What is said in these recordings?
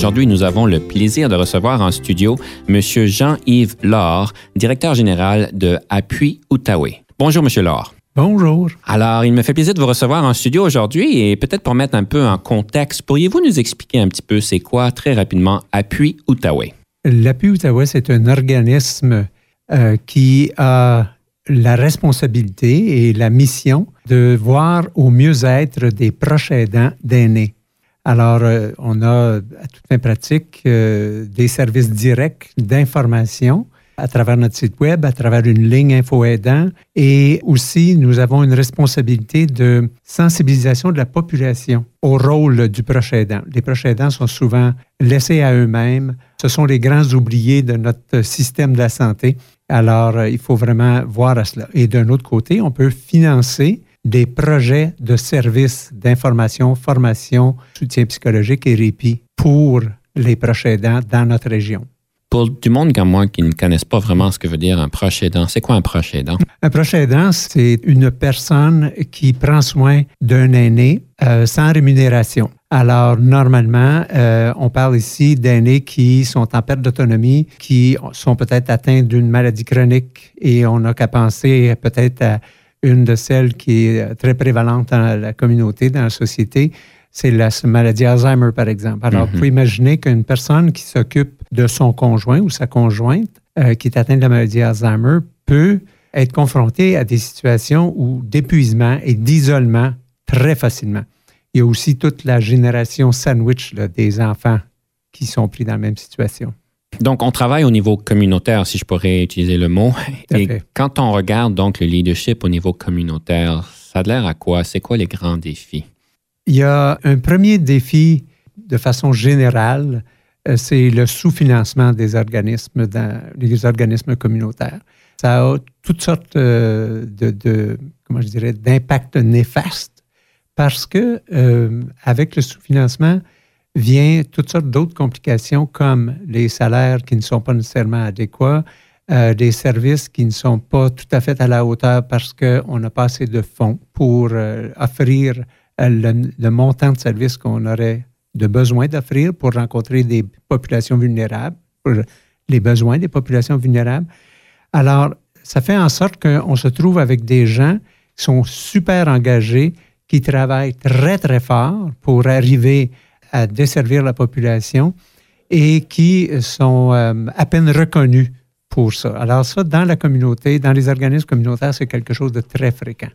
Aujourd'hui, nous avons le plaisir de recevoir en studio M. Jean-Yves Laure, directeur général de Appui Outaouais. Bonjour, M. Laure. Bonjour. Alors, il me fait plaisir de vous recevoir en studio aujourd'hui et peut-être pour mettre un peu en contexte, pourriez-vous nous expliquer un petit peu c'est quoi très rapidement Appui Outaouais? L'Appui Outaouais, c'est un organisme euh, qui a la responsabilité et la mission de voir au mieux-être des proches aidants d'aînés. Alors, euh, on a à toute fin pratique euh, des services directs d'information à travers notre site web, à travers une ligne info aidant et aussi nous avons une responsabilité de sensibilisation de la population au rôle du proche aidant. Les proches aidants sont souvent laissés à eux-mêmes. Ce sont les grands oubliés de notre système de la santé. Alors, euh, il faut vraiment voir à cela. Et d'un autre côté, on peut financer des projets de services d'information, formation, soutien psychologique et répit pour les proches aidants dans notre région. Pour du monde comme moi qui ne connaissent pas vraiment ce que veut dire un proche aidant, c'est quoi un proche aidant? Un proche aidant, c'est une personne qui prend soin d'un aîné euh, sans rémunération. Alors, normalement, euh, on parle ici d'aînés qui sont en perte d'autonomie, qui sont peut-être atteints d'une maladie chronique et on n'a qu'à penser peut-être à une de celles qui est très prévalente dans la communauté, dans la société, c'est la maladie Alzheimer, par exemple. Alors, vous pouvez imaginer qu'une personne qui s'occupe de son conjoint ou sa conjointe euh, qui est atteinte de la maladie Alzheimer peut être confrontée à des situations où d'épuisement et d'isolement très facilement. Il y a aussi toute la génération sandwich là, des enfants qui sont pris dans la même situation. Donc, on travaille au niveau communautaire, si je pourrais utiliser le mot. Et quand on regarde donc le leadership au niveau communautaire, ça a l'air à quoi? C'est quoi les grands défis? Il y a un premier défi de façon générale, euh, c'est le sous-financement des organismes, dans, les organismes communautaires. Ça a toutes sortes euh, de, comment je dirais, d'impacts néfastes parce que euh, avec le sous-financement, vient toutes sortes d'autres complications comme les salaires qui ne sont pas nécessairement adéquats, euh, des services qui ne sont pas tout à fait à la hauteur parce qu'on n'a pas assez de fonds pour euh, offrir euh, le, montant de services qu'on aurait de besoin d'offrir pour rencontrer des populations vulnérables, pour les besoins des populations vulnérables. Alors, ça fait en sorte qu'on se trouve avec des gens qui sont super engagés, qui travaillent très, très fort pour arriver à desservir la population et qui sont euh, à peine reconnus pour ça. Alors ça, dans la communauté, dans les organismes communautaires, c'est quelque chose de très fréquent.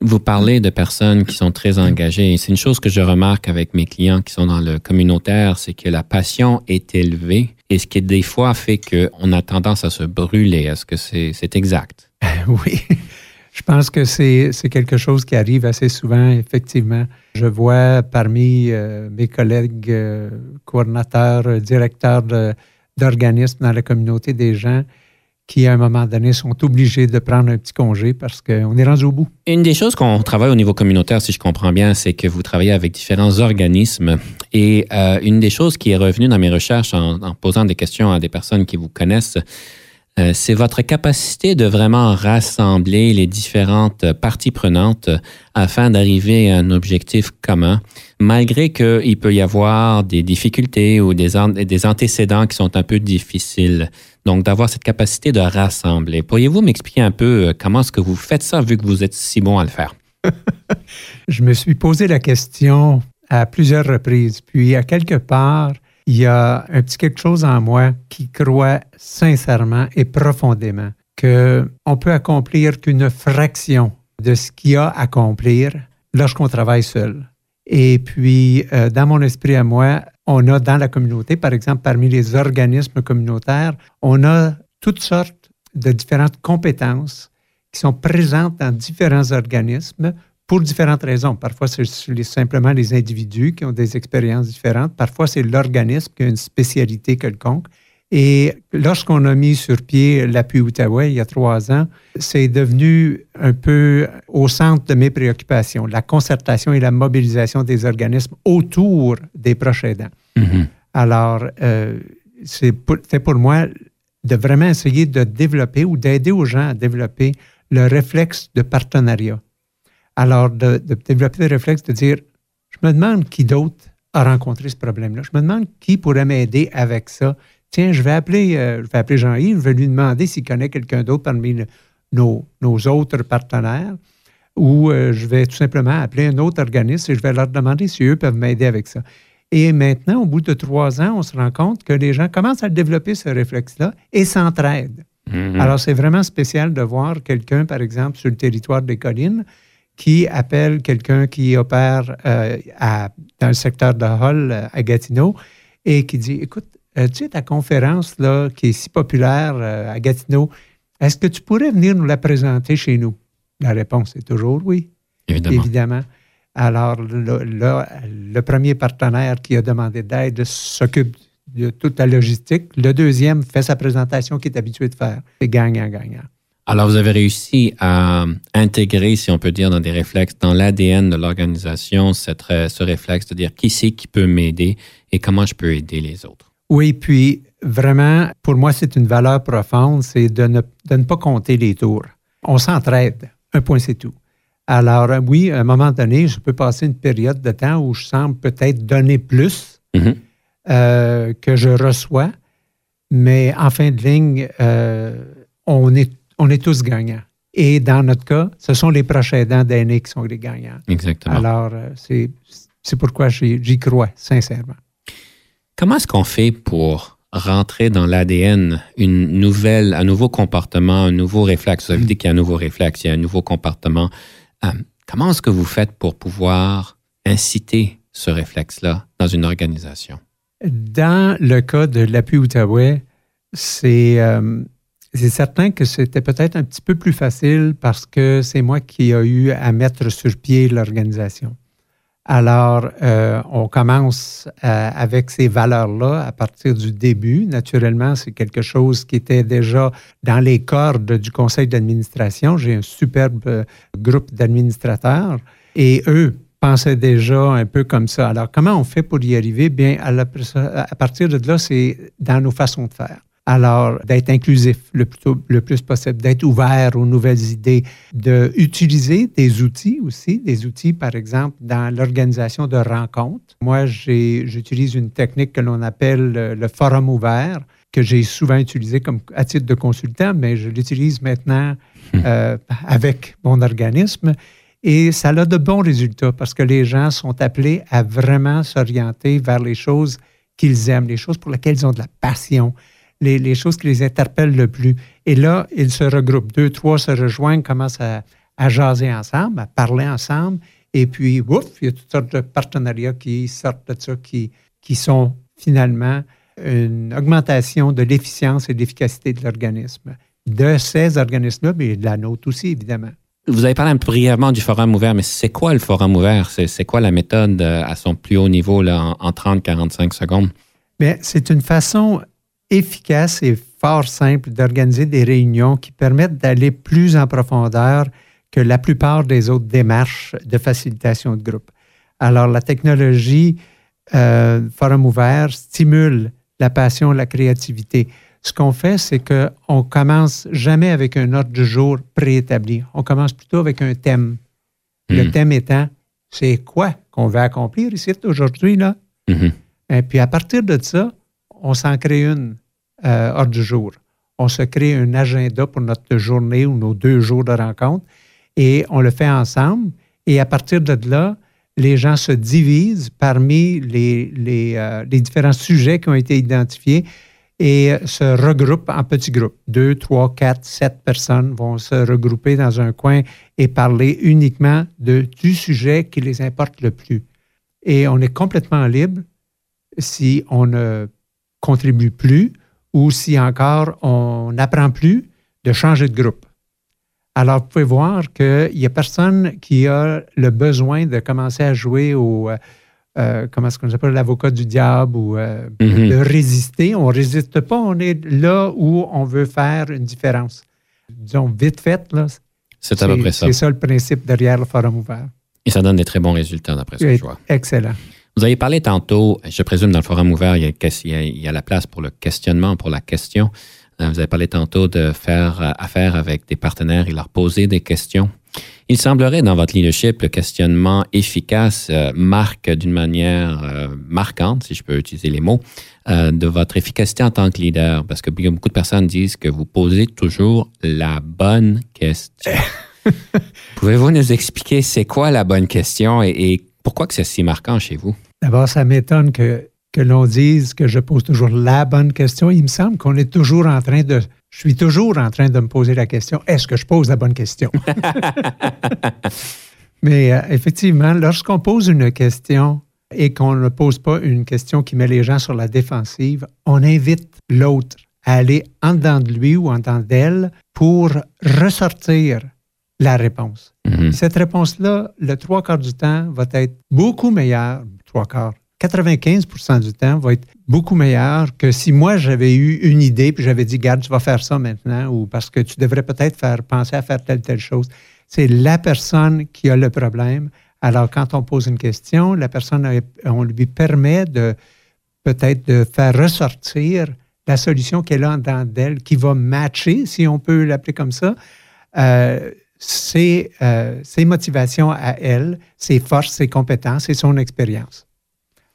Vous parlez de personnes qui sont très engagées. C'est une chose que je remarque avec mes clients qui sont dans le communautaire, c'est que la passion est élevée et ce qui des fois fait qu'on a tendance à se brûler. Est-ce que c'est exact? oui. Je pense que c'est quelque chose qui arrive assez souvent, effectivement. Je vois parmi euh, mes collègues euh, coordinateurs, euh, directeurs d'organismes dans la communauté des gens qui, à un moment donné, sont obligés de prendre un petit congé parce qu'on est rendu au bout. Une des choses qu'on travaille au niveau communautaire, si je comprends bien, c'est que vous travaillez avec différents organismes. Et une des choses qui est revenue dans mes recherches en posant des questions à des personnes qui vous connaissent, euh, c'est votre capacité de vraiment rassembler les différentes parties prenantes afin d'arriver à un objectif commun, malgré qu'il peut y avoir des difficultés ou des, des antécédents qui sont un peu difficiles. Donc, d'avoir cette capacité de rassembler. Pourriez-vous m'expliquer un peu euh, comment est-ce que vous faites ça vu que vous êtes si bon à le faire? Je me suis posé la question à plusieurs reprises. Puis, à quelque part, il y a un petit quelque chose en moi qui croit sincèrement et profondément qu'on peut accomplir qu'une fraction de ce qu'il y a à accomplir lorsqu'on travaille seul. Et puis, euh, dans mon esprit à moi, on a dans la communauté, par exemple, parmi les organismes communautaires, on a toutes sortes de différentes compétences qui sont présentes dans différents organismes pour différentes raisons. Parfois, c'est simplement les individus qui ont des expériences différentes. Parfois, c'est l'organisme qui a une spécialité quelconque. Et lorsqu'on a mis sur pied l'appui Outaouais il y a trois ans, c'est devenu un peu au centre de mes préoccupations, la concertation et la mobilisation des organismes autour des proches aidants. Mm-hmm. Alors, euh, c'est pour, pour moi de vraiment essayer de développer ou d'aider aux gens à développer le réflexe de partenariat. Alors, de, développer le réflexe de dire, je me demande qui d'autre a rencontré ce problème-là. Je me demande qui pourrait m'aider avec ça. Tiens, je vais appeler, euh, je vais appeler Jean-Yves, je vais lui demander s'il connaît quelqu'un d'autre parmi nos, autres partenaires, ou euh, je vais tout simplement appeler un autre organisme et je vais leur demander si eux peuvent m'aider avec ça. Et maintenant, au bout de trois ans, on se rend compte que les gens commencent à développer ce réflexe-là et s'entraident. Mm-hmm. Alors, c'est vraiment spécial de voir quelqu'un, par exemple, sur le territoire des collines, qui appelle quelqu'un qui opère euh, dans le secteur de Hall euh, à Gatineau et qui dit Écoute, euh, tu sais, ta conférence là, qui est si populaire à Gatineau, est-ce que tu pourrais venir nous la présenter chez nous? La réponse est toujours oui. Évidemment. Alors, le, premier partenaire qui a demandé d'aide s'occupe de toute la logistique. Le deuxième fait sa présentation qu'il est habitué de faire. C'est gagnant-gagnant. Alors, vous avez réussi à intégrer, si on peut dire, dans des réflexes, dans l'ADN de l'organisation, ce réflexe de dire qui c'est qui peut m'aider et comment je peux aider les autres? Oui, puis vraiment, pour moi, c'est une valeur profonde, c'est de ne, de ne pas compter les tours. On s'entraide. Un point, c'est tout. Alors, oui, à un moment donné, je peux passer une période de temps où je semble peut-être donner plus mm-hmm. euh, que je reçois, mais en fin de ligne, euh, on est on est tous gagnants. Et dans notre cas, ce sont les prochains aidants d'aînés qui sont les gagnants. Exactement. Alors, euh, c'est pourquoi j'y crois, sincèrement. Comment est-ce qu'on fait pour rentrer dans l'ADN une nouvelle, un nouveau comportement, un nouveau réflexe? Vous avez dit qu'il y a un nouveau réflexe, il y a un nouveau comportement. Euh, comment est-ce que vous faites pour pouvoir inciter ce réflexe-là dans une organisation? Dans le cas de l'appui Outaouais, c'est euh, c'est certain que c'était peut-être un petit peu plus facile parce que c'est moi qui ai eu à mettre sur pied l'organisation. Alors, euh, on commence euh, avec ces valeurs-là à partir du début. Naturellement, c'est quelque chose qui était déjà dans les cordes du conseil d'administration. J'ai un superbe euh, groupe d'administrateurs et eux pensaient déjà un peu comme ça. Alors, comment on fait pour y arriver? Bien, à partir de là, c'est dans nos façons de faire. Alors, d'être inclusif le plus, le plus possible, d'être ouvert aux nouvelles idées, d'utiliser des outils aussi, des outils, par exemple, dans l'organisation de rencontres. Moi, j'utilise une technique que l'on appelle le forum ouvert, que j'ai souvent utilisé comme à titre de consultant, mais je l'utilise maintenant hmm. euh, avec mon organisme. Et ça a de bons résultats parce que les gens sont appelés à vraiment s'orienter vers les choses qu'ils aiment, les choses pour lesquelles ils ont de la passion, les, choses qui les interpellent le plus. Et là, ils se regroupent. Deux, trois se rejoignent, commencent à, jaser ensemble, à parler ensemble. Et puis, ouf, il y a toutes sortes de partenariats qui sortent de ça, qui, qui sont finalement une augmentation de l'efficience et de l'efficacité de l'organisme, de ces organismes-là, mais de la nôtre aussi, évidemment. Vous avez parlé un peu brièvement du forum ouvert, mais c'est quoi le forum ouvert? C'est quoi la méthode euh, à son plus haut niveau là, en, en 30-45 secondes? c'est une façon efficace et fort simple d'organiser des réunions qui permettent d'aller plus en profondeur que la plupart des autres démarches de facilitation de groupe. Alors, la technologie euh, Forum ouvert stimule la passion, la créativité. Ce qu'on fait, c'est qu'on commence jamais avec un ordre du jour préétabli. On commence plutôt avec un thème. Le hmm. thème étant, c'est quoi qu'on veut accomplir ici aujourd'hui, là? Hmm. Et puis, à partir de ça, on s'en crée une euh, hors du jour. On se crée un agenda pour notre journée ou nos deux jours de rencontre et on le fait ensemble. Et à partir de là, les gens se divisent parmi les, euh, différents sujets qui ont été identifiés et se regroupent en petits groupes. Deux, trois, quatre, sept personnes vont se regrouper dans un coin et parler uniquement du sujet qui les importe le plus. Et on est complètement libre si on ne contribue plus ou si encore on n'apprend plus de changer de groupe. Alors, vous pouvez voir qu'il n'y a personne qui a le besoin de commencer à jouer au, euh, euh, comment est-ce qu'on appelle, l'avocat du diable ou euh, Mhm. de résister. On ne résiste pas, on est là où on veut faire une différence. Disons, vite fait, là, C'est à peu près ça. C'est ça le principe derrière le forum ouvert. Et ça donne des très bons résultats d'après ce que je vois. Excellent. Vous avez parlé tantôt, je présume dans le forum ouvert, il y a, il y a- il y a la place pour le questionnement, pour la question. Euh, Vous avez parlé tantôt de faire euh, affaire avec des partenaires et leur poser des questions. Il semblerait dans votre leadership, le questionnement efficace euh, marque d'une manière euh, marquante, si je peux utiliser les mots, euh, de votre efficacité en tant que leader. Parce que beaucoup de personnes disent que vous posez toujours la bonne question. Pouvez-vous nous expliquer c'est quoi la bonne question et, et pourquoi que c'est si marquant chez vous? D'abord, ça m'étonne que, que l'on dise que je pose toujours la bonne question. Il me semble qu'on est toujours en train de. Je suis toujours en train de me poser la question est-ce que je pose la bonne question? Mais euh, effectivement, lorsqu'on pose une question et qu'on ne pose pas une question qui met les gens sur la défensive, on invite l'autre à aller en dedans de lui ou en dedans d'elle pour ressortir la réponse. Mhm. Cette réponse-là, le trois quarts du temps, va être beaucoup meilleure, trois quarts, 95% du temps va être beaucoup meilleur que si moi j'avais eu une idée puis j'avais dit, garde, tu vas faire ça maintenant ou parce que tu devrais peut-être faire penser à faire telle, telle chose. C'est la personne qui a le problème. Alors, quand on pose une question, la personne, a- on lui permet de peut-être de faire ressortir la solution qu'elle a en dedans d'elle, qui va matcher, si on peut l'appeler comme ça, euh, ses, euh, ses motivations à elle, ses forces, ses compétences et son expérience.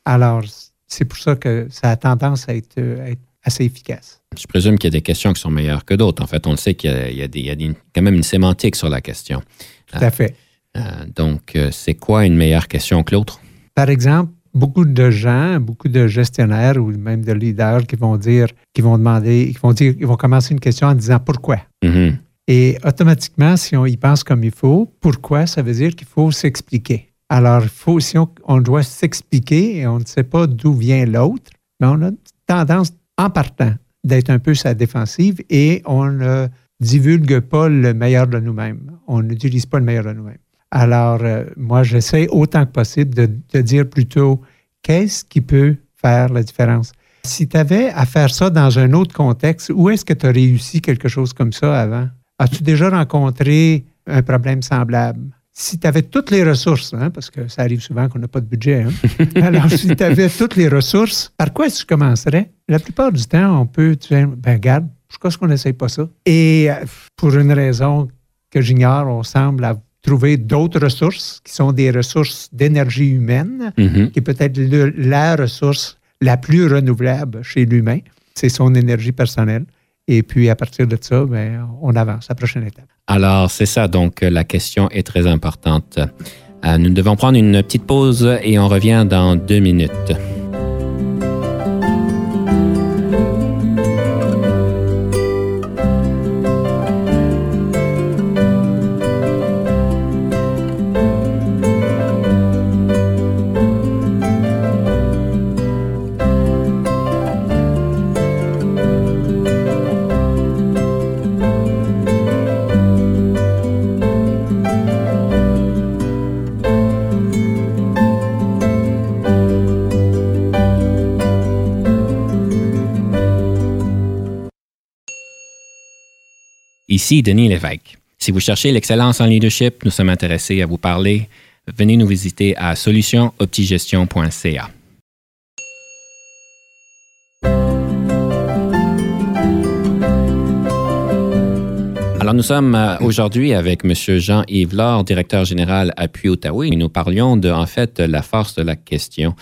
Alors, c'est pour ça que ça a tendance à être, euh, à être assez efficace. Je présume qu'il y a des questions qui sont meilleures que d'autres. En fait, on le sait qu'il y a, il y a des- il y a des- quand même une sémantique sur la question. Tout à fait. Euh, donc, c'est quoi une meilleure question que l'autre? Par exemple, beaucoup de gens, beaucoup de gestionnaires ou même de leaders qui vont dire, qui vont demander, qui vont dire, ils vont commencer une question en disant pourquoi. Mhm. Et automatiquement, si on y pense comme il faut, pourquoi, ça veut dire qu'il faut s'expliquer? Alors, faut, si on, doit s'expliquer et on ne sait pas d'où vient l'autre, mais on a tendance, en partant, d'être un peu sa défensive et on ne divulgue pas le meilleur de nous-mêmes. On n'utilise pas le meilleur de nous-mêmes. Alors, euh, moi, j'essaie autant que possible de, de dire plutôt qu'est-ce qui peut faire la différence? Si tu avais à faire ça dans un autre contexte, où est-ce que tu as réussi quelque chose comme ça avant? As-tu déjà rencontré un problème semblable? Si tu avais toutes les ressources, hein, parce que ça arrive souvent qu'on n'a pas de budget, hein, alors si tu avais toutes les ressources, par quoi est-ce que tu commencerais? La plupart du temps, on peut dire, ben regarde, pourquoi est-ce qu'on n'essaye pas ça? Et euh, pour une raison que j'ignore, on semble à trouver d'autres ressources qui sont des ressources d'énergie humaine, Mhm. qui est peut-être la ressource la plus renouvelable chez l'humain. C'est son énergie personnelle. Et puis, à partir de ça, ben, on avance à la prochaine étape. Alors, c'est ça. Donc, euh, la question est très importante. Euh, nous devons prendre une petite pause et on revient dans deux minutes. Ici Denis Lévesque. Si vous cherchez l'excellence en leadership, nous sommes intéressés à vous parler. Venez nous visiter à solutionoptigestion.ca. Alors, nous sommes euh, aujourd'hui avec M. Jean-Yves Laure, directeur général à Puy-Ottawa, et nous parlions de, en fait, la force de la question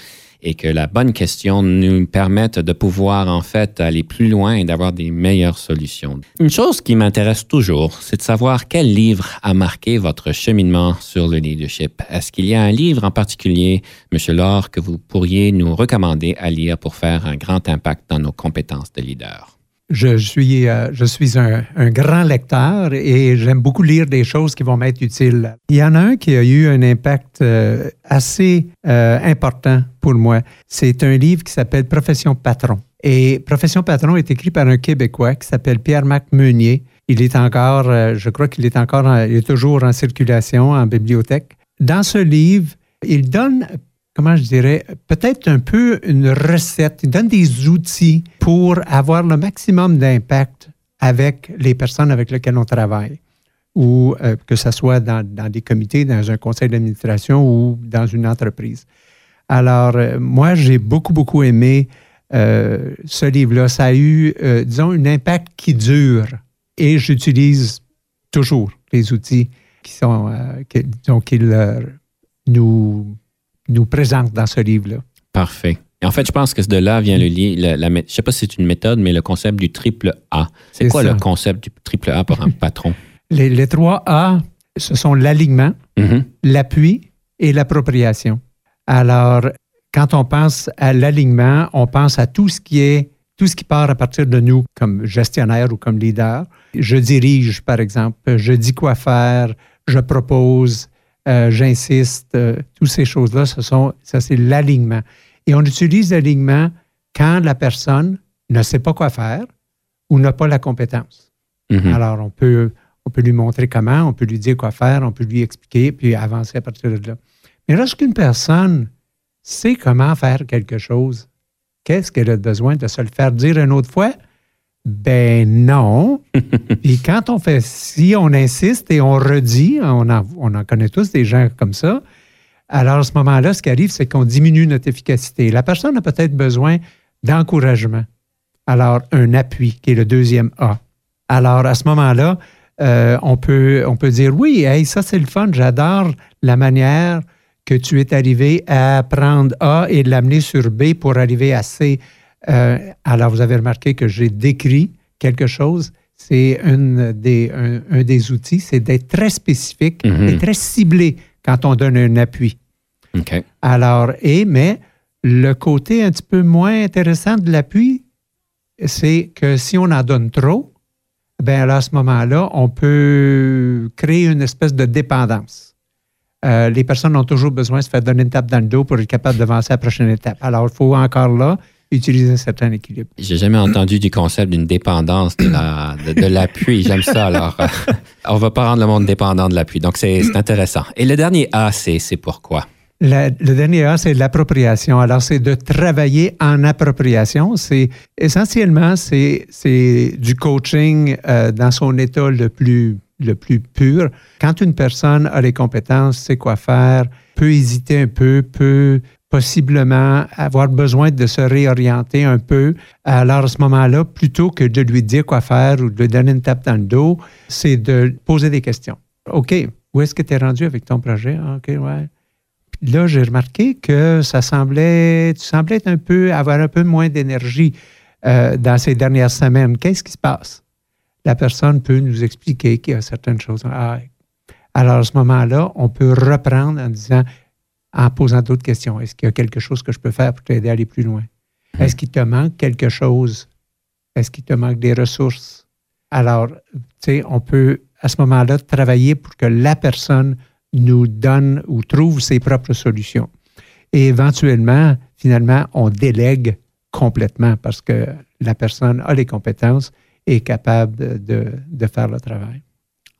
et que la bonne question nous permette de pouvoir, en fait, aller plus loin et d'avoir des meilleures solutions. Une chose qui m'intéresse toujours, c'est de savoir quel livre a marqué votre cheminement sur le leadership. Est-ce qu'il y a un livre en particulier, M. Laure, que vous pourriez nous recommander à lire pour faire un grand impact dans nos compétences de leader? Je suis, euh, je suis un, grand lecteur et j'aime beaucoup lire des choses qui vont m'être utiles. Il y en a un qui a eu un impact euh, assez euh, important pour moi. C'est un livre qui s'appelle Profession patron. Et Profession patron est écrit par un Québécois qui s'appelle Pierre-Marc Meunier. Il est encore, je crois qu'il est encore, il est toujours en circulation en bibliothèque. Dans ce livre, il donne, comment je dirais, peut-être un peu une recette, il donne des outils pour avoir le maximum d'impact avec les personnes avec lesquelles on travaille ou euh, que ce soit dans, des comités, dans un conseil d'administration ou dans une entreprise. Alors, euh, moi, j'ai beaucoup, beaucoup aimé euh, ce livre-là. Ça a eu, disons, un impact qui dure et j'utilise toujours les outils qui sont, qu'il nous, nous présente dans ce livre-là. Parfait. En fait, je pense que de là vient le lien. je ne sais pas si c'est une méthode, mais le concept du triple A. C'est quoi le concept du triple A pour un patron? Les, trois A, ce sont l'alignement, mm-hmm. l'appui et l'appropriation. Alors, quand on pense à l'alignement, on pense à tout ce qui est tout ce qui part à partir de nous comme gestionnaire ou comme leader. Je dirige, par exemple, je dis quoi faire, je propose, euh, j'insiste, euh, toutes ces choses-là, ce sont, ça c'est l'alignement. Et on utilise l'alignement quand la personne ne sait pas quoi faire ou n'a pas la compétence. Mm-hmm. Alors, on peut, on peut lui montrer comment, on peut lui dire quoi faire, on peut lui expliquer, puis avancer à partir de là. Mais lorsqu'une personne sait comment faire quelque chose, qu'est-ce qu'elle a besoin de se le faire dire une autre fois? Ben non. Puis quand on fait, si on insiste et on redit, on en, on en connaît tous des gens comme ça, alors à ce moment-là, ce qui arrive, c'est qu'on diminue notre efficacité. La personne a peut-être besoin d'encouragement. Alors, un appui, qui est le deuxième A. Alors, à ce moment-là, euh, on, peut, on peut dire oui, ça c'est le fun, j'adore la manière que tu es arrivé à prendre A et l'amener sur B pour arriver à C. Euh, alors, vous avez remarqué que j'ai décrit quelque chose. C'est des, un, des outils, c'est d'être très spécifique mm-hmm. et très ciblé quand on donne un appui. Alors, et, mais le côté un petit peu moins intéressant de l'appui, c'est que si on en donne trop, ben à ce moment-là, on peut créer une espèce de dépendance. Euh, les personnes ont toujours besoin de se faire donner une tape dans le dos pour être capable d'avancer à la prochaine étape. Alors, il faut encore là utiliser un certain équilibre. J'ai jamais entendu du concept d'une dépendance de, l'appui. J'aime ça. Alors, euh, on va pas rendre le monde dépendant de l'appui. Donc, c'est intéressant. Et le dernier A, c'est pourquoi? le dernier A, c'est l'appropriation. Alors, c'est de travailler en appropriation. C'est essentiellement, c'est du coaching euh, dans son état le plus, le plus pur. Quand une personne a les compétences, sait quoi faire, peut hésiter un peu, peut possiblement avoir besoin de se réorienter un peu. Alors, à ce moment-là, plutôt que de lui dire quoi faire ou de lui donner une tape dans le dos, c'est de poser des questions. OK, où est-ce que tu es rendu avec ton projet? OK, ouais là, j'ai remarqué que ça semblait, tu semblais être un peu, avoir un peu moins d'énergie euh, dans ces dernières semaines. Qu'est-ce qui se passe? La personne peut nous expliquer qu'il y a certaines choses. Ah, alors, à ce moment-là, on peut reprendre en disant, en posant d'autres questions. Est-ce qu'il y a quelque chose que je peux faire pour t'aider à aller plus loin? Hmm. Est-ce qu'il te manque quelque chose? Est-ce qu'il te manque des ressources? Alors, tu sais, on peut à ce moment-là travailler pour que la personne nous donne ou trouve ses propres solutions. Et éventuellement, finalement, on délègue complètement parce que la personne a les compétences et est capable de, de faire le travail.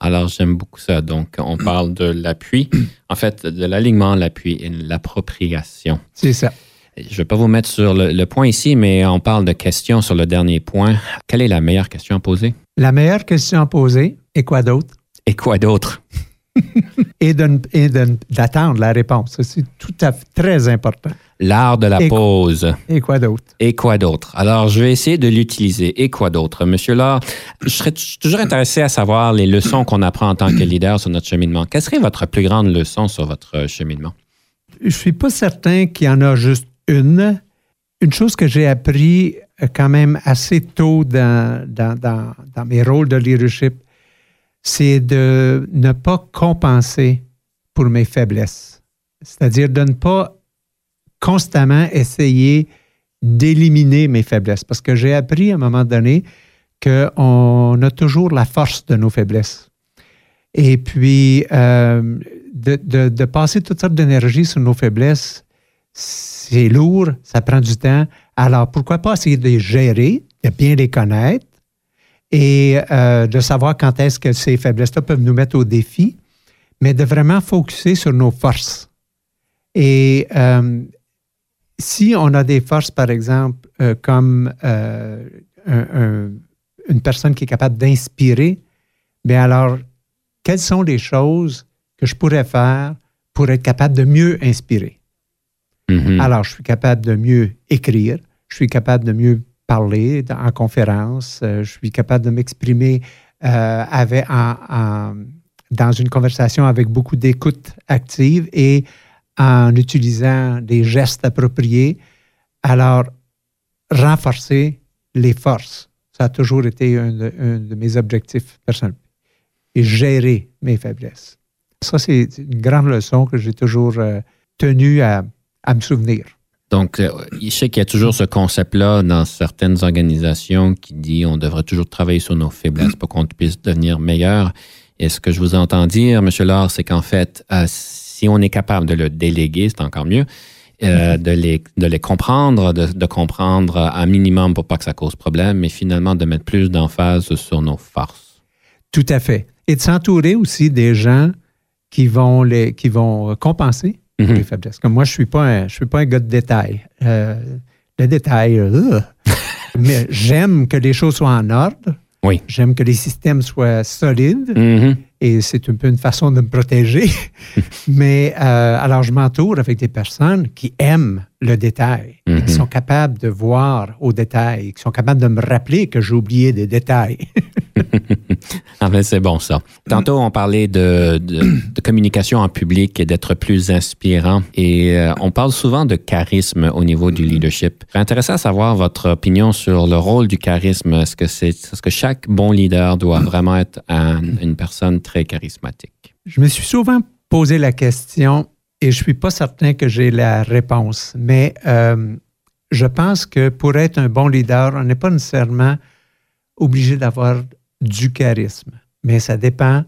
Alors, j'aime beaucoup ça. Donc, on parle de l'appui, en fait, de l'alignement, l'appui et l'appropriation. C'est ça. Je ne vais pas vous mettre sur le, le, point ici, mais on parle de questions sur le dernier point. Quelle est la meilleure question à poser? La meilleure question à poser, et quoi d'autre? Et quoi d'autre? et d'attendre la réponse. C'est tout à fait très important. L'art de la pause. Et quoi d'autre? Et quoi d'autre? Alors, je vais essayer de l'utiliser. Et quoi d'autre? Monsieur Laure, je serais toujours intéressé à savoir les leçons qu'on apprend en tant que leader sur notre cheminement. Quelle serait votre plus grande leçon sur votre cheminement? Je ne suis pas certain qu'il y en a juste une. Une chose que j'ai appris quand même assez tôt dans, dans, dans, dans mes rôles de leadership, c'est de ne pas compenser pour mes faiblesses. C'est-à-dire de ne pas constamment essayer d'éliminer mes faiblesses. Parce que j'ai appris à un moment donné qu'on a toujours la force de nos faiblesses. Et puis, euh, de, passer toutes sortes d'énergie sur nos faiblesses, c'est lourd, ça prend du temps. Alors, pourquoi pas essayer de les gérer, de bien les connaître, et euh, de savoir quand est-ce que ces faiblesses-là peuvent nous mettre au défi, mais de vraiment focuser sur nos forces. Et euh, si on a des forces, par exemple, euh, comme une personne qui est capable d'inspirer, bien alors, quelles sont les choses que je pourrais faire pour être capable de mieux inspirer? Mm-hmm. Alors, je suis capable de mieux écrire, je suis capable de mieux parler en conférence, euh, je suis capable de m'exprimer euh, avec, dans une conversation avec beaucoup d'écoute active et en utilisant des gestes appropriés. Alors, renforcer les forces, ça a toujours été un de, mes objectifs personnels. Et gérer mes faiblesses. Ça, c'est une grande leçon que j'ai toujours euh, tenu à me souvenir. Donc, euh, je sais qu'il y a toujours ce concept-là dans certaines organisations qui dit on devrait toujours travailler sur nos faiblesses pour qu'on puisse devenir meilleur. Et ce que je vous entends dire, M. Laure, c'est qu'en fait, euh, si on est capable de le déléguer, c'est encore mieux, euh, mm-hmm. de, les, de les comprendre, de, de, comprendre un minimum pour pas que ça cause problème, mais finalement de mettre plus d'emphase sur nos forces. Tout à fait. Et de s'entourer aussi des gens qui vont, les, qui vont compenser Mhm. Comme moi, je ne suis, pas un, je suis pas un gars de détail. Euh, le détail, euh, mais j'aime que les choses soient en ordre. Oui. J'aime que les systèmes soient solides. Mhm. Et c'est un peu une façon de me protéger. mais euh, alors, je m'entoure avec des personnes qui aiment le détail, qui mhm. sont capables de voir au détail, qui sont capables de me rappeler que j'ai oublié des détails. ah ben c'est bon ça. Tantôt, on parlait de, de, communication en public et d'être plus inspirant. Et euh, on parle souvent de charisme au niveau du leadership. Je intéressé à savoir votre opinion sur le rôle du charisme. Est-ce que, c'est, est-ce que chaque bon leader doit vraiment être une personne très charismatique? Je me suis souvent posé la question et je ne suis pas certain que j'ai la réponse. Mais euh, je pense que pour être un bon leader, on n'est pas nécessairement obligé d'avoir du charisme, mais ça dépend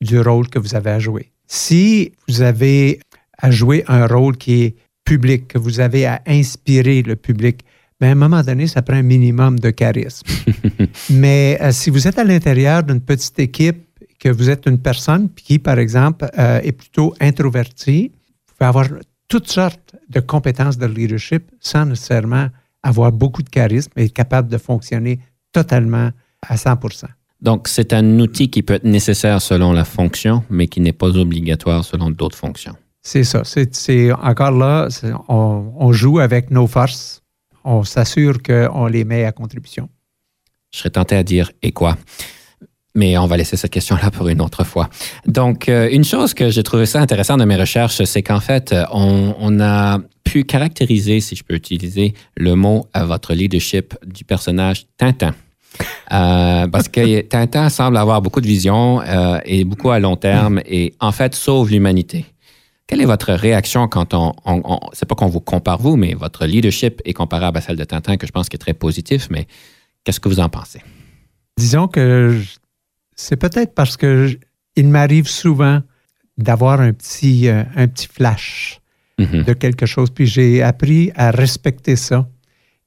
du rôle que vous avez à jouer. Si vous avez à jouer un rôle qui est public, que vous avez à inspirer le public, bien, à un moment donné, ça prend un minimum de charisme. mais euh, si vous êtes à l'intérieur d'une petite équipe, que vous êtes une personne qui, par exemple, euh, est plutôt introvertie, vous pouvez avoir toutes sortes de compétences de leadership sans nécessairement avoir beaucoup de charisme et être capable de fonctionner totalement à 100% donc, c'est un outil qui peut être nécessaire selon la fonction, mais qui n'est pas obligatoire selon d'autres fonctions. C'est ça. C'est encore là, on, joue avec nos forces. On s'assure qu'on les met à contribution. Je serais tenté à dire et quoi? Mais on va laisser cette question-là pour une autre fois. Donc, euh, une chose que j'ai trouvé ça intéressant dans mes recherches, c'est qu'en fait, on, on, a pu caractériser, si je peux utiliser le mot, à votre leadership du personnage Tintin. Euh, parce que Tintin semble avoir beaucoup de vision euh, et beaucoup à long terme et en fait sauve l'humanité. Quelle est votre réaction quand on, on, c'est pas qu'on vous compare vous, mais votre leadership est comparable à celle de Tintin, que je pense qui est très positif, mais qu'est-ce que vous en pensez? Disons que c'est peut-être parce que il m'arrive souvent d'avoir un petit, euh, un petit flash mm-hmm. de quelque chose, puis j'ai appris à respecter ça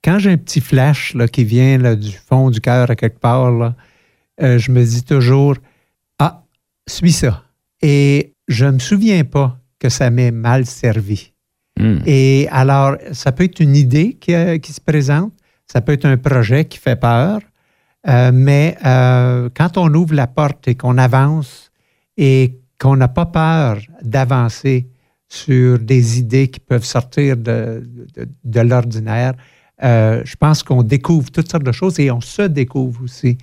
quand j'ai un petit flash là, qui vient là, du fond du cœur à quelque part, là, euh, je me dis toujours Ah, suis ça. Et je ne me souviens pas que ça m'ait mal servi. Hmm. Et alors, ça peut être une idée qui, euh, qui, se présente, ça peut être un projet qui fait peur, euh, mais quand on ouvre la porte et qu'on avance et qu'on n'a pas peur d'avancer sur des idées qui peuvent sortir de, de, l'ordinaire, euh, je pense qu'on découvre toutes sortes de choses et on se découvre aussi.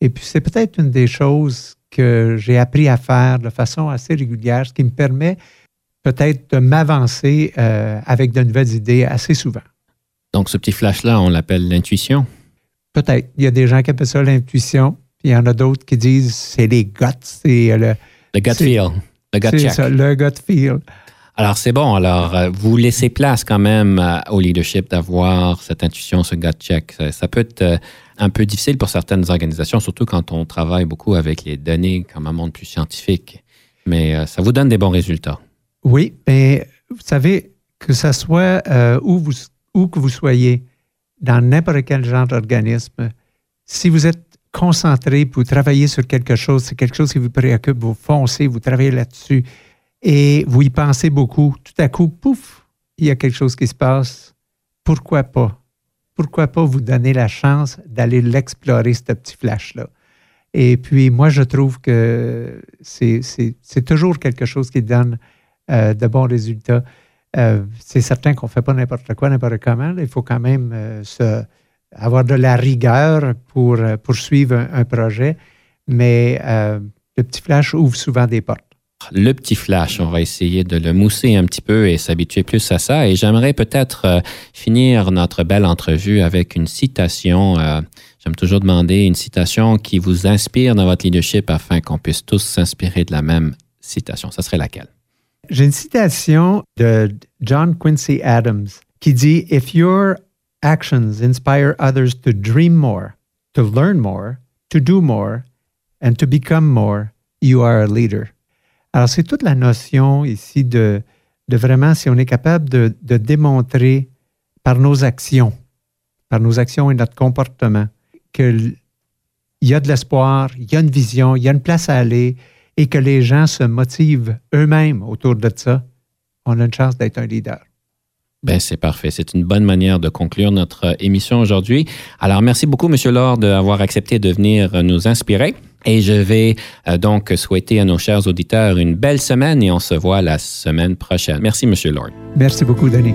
Et puis, c'est peut-être une des choses que j'ai appris à faire de façon assez régulière, ce qui me permet peut-être de m'avancer euh, avec de nouvelles idées assez souvent. Donc, ce petit flash-là, on l'appelle l'intuition? Peut-être. Il y a des gens qui appellent ça l'intuition, puis il y en a d'autres qui disent c'est les guts. C'est le, le gut feel. Le gut check. Ça, le gut feel. Alors, c'est bon. Alors, euh, vous laissez place quand même euh, au leadership d'avoir cette intuition, ce gut check. Ça, peut être euh, un peu difficile pour certaines organisations, surtout quand on travaille beaucoup avec les données comme un monde plus scientifique. Mais ça vous donne des bons résultats. Oui, mais vous savez, que ce soit où, vous, où que vous soyez, dans n'importe quel genre d'organisme, si vous êtes concentré, vous travaillez sur quelque chose, c'est quelque chose qui vous préoccupe, vous foncez, vous travaillez là-dessus et vous y pensez beaucoup. Tout à coup, pouf, il y a quelque chose qui se passe. Pourquoi pas? Pourquoi pas vous donner la chance d'aller l'explorer, ce petit flash-là? Et puis, moi, je trouve que c'est toujours quelque chose qui donne euh, de bons résultats. Euh, c'est certain qu'on ne fait pas n'importe quoi, n'importe comment. Il faut quand même euh, avoir de la rigueur pour poursuivre un, projet, mais le petit flash ouvre souvent des portes. Le petit flash, on va essayer de le mousser un petit peu et s'habituer plus à ça. Et j'aimerais peut-être finir notre belle entrevue avec une citation. J'aime toujours demander une citation qui vous inspire dans votre leadership afin qu'on puisse tous s'inspirer de la même citation. Ça serait laquelle? J'ai une citation de John Quincy Adams qui dit If your actions inspire others to dream more, to learn more, to do more, and to become more, you are a leader. Alors, c'est toute la notion ici de, de vraiment, si on est capable de, de démontrer par nos actions, par nos actions et notre comportement, qu'il y a de l'espoir, il y a une vision, il y a une place à aller, et que les gens se motivent eux-mêmes autour de ça, on a une chance d'être un leader. Ben, c'est parfait. C'est une bonne manière de conclure notre émission aujourd'hui. Alors, merci beaucoup, M. Lord, d'avoir accepté de venir nous inspirer. Et je vais euh, donc souhaiter à nos chers auditeurs une belle semaine et on se voit la semaine prochaine. Merci, M. Lord. Merci beaucoup, Denis.